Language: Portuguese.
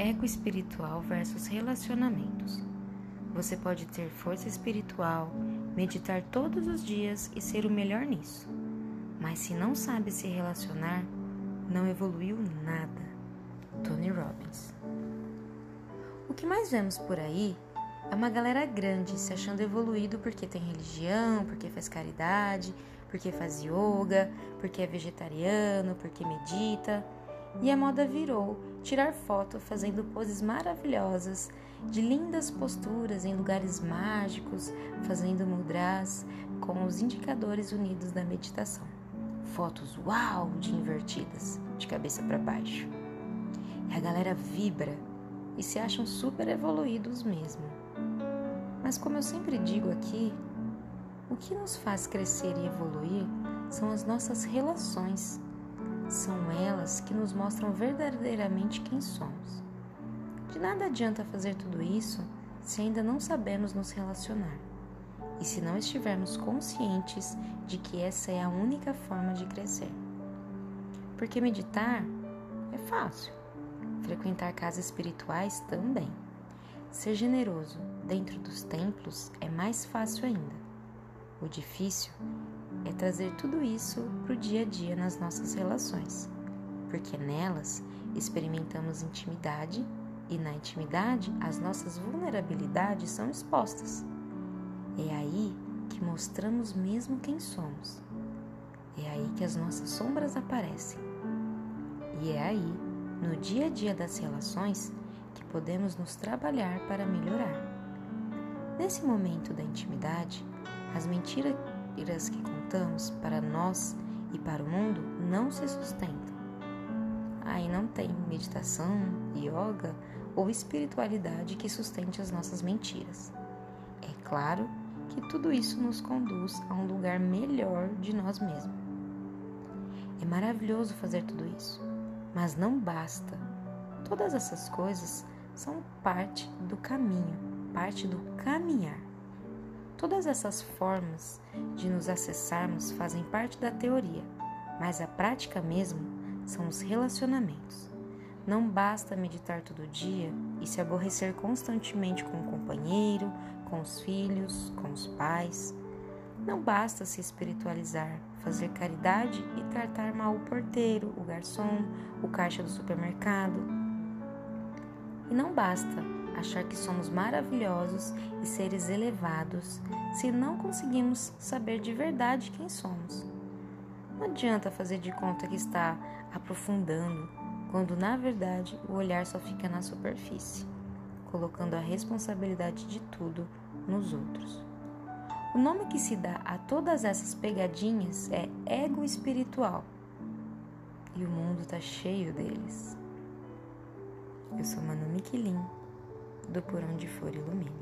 Ego espiritual versus relacionamentos. Você pode ter força espiritual, meditar todos os dias e ser o melhor nisso. Mas se não sabe se relacionar, não evoluiu nada. Tony Robbins. O que mais vemos por aí é uma galera grande se achando evoluído porque tem religião, porque faz caridade, porque faz yoga, porque é vegetariano, porque medita. E a moda virou tirar foto fazendo poses maravilhosas, de lindas posturas em lugares mágicos, fazendo mudras com os indicadores unidos da meditação. Fotos uau de invertidas, de cabeça para baixo. E a galera vibra e se acham super evoluídos mesmo. Mas como eu sempre digo aqui, o que nos faz crescer e evoluir são as nossas relações. São que nos mostram verdadeiramente quem somos. De nada adianta fazer tudo isso se ainda não sabemos nos relacionar e se não estivermos conscientes de que essa é a única forma de crescer. Porque meditar é fácil, frequentar casas espirituais também. Ser generoso dentro dos templos é mais fácil ainda. O difícil é trazer tudo isso para o dia a dia nas nossas relações, porque nelas experimentamos intimidade e na intimidade as nossas vulnerabilidades são expostas. É aí que mostramos mesmo quem somos. É aí que as nossas sombras aparecem. E é aí, no dia a dia das relações, que podemos nos trabalhar para melhorar. Nesse momento da intimidade, as mentiras que contamos para nós e para o mundo não se sustentam. Aí não tem meditação, yoga ou espiritualidade que sustente as nossas mentiras. É claro que tudo isso nos conduz a um lugar melhor de nós mesmos. É maravilhoso fazer tudo isso, mas não basta. Todas essas coisas são parte do caminho, parte do caminhar. Todas essas formas de nos acessarmos fazem parte da teoria, mas a prática mesmo são os relacionamentos. Não basta meditar todo dia e se aborrecer constantemente com o companheiro, com os filhos, com os pais. Não basta se espiritualizar, fazer caridade e tratar mal o porteiro, o garçom, o caixa do supermercado. E não basta achar que somos maravilhosos e seres elevados se não conseguimos saber de verdade quem somos. Não adianta fazer de conta que está aprofundando, quando na verdade o olhar só fica na superfície, colocando a responsabilidade de tudo nos outros. O nome que se dá a todas essas pegadinhas é ego espiritual. E o mundo está cheio deles. Eu sou Manu Miquelin, do Por Onde For Ilumine.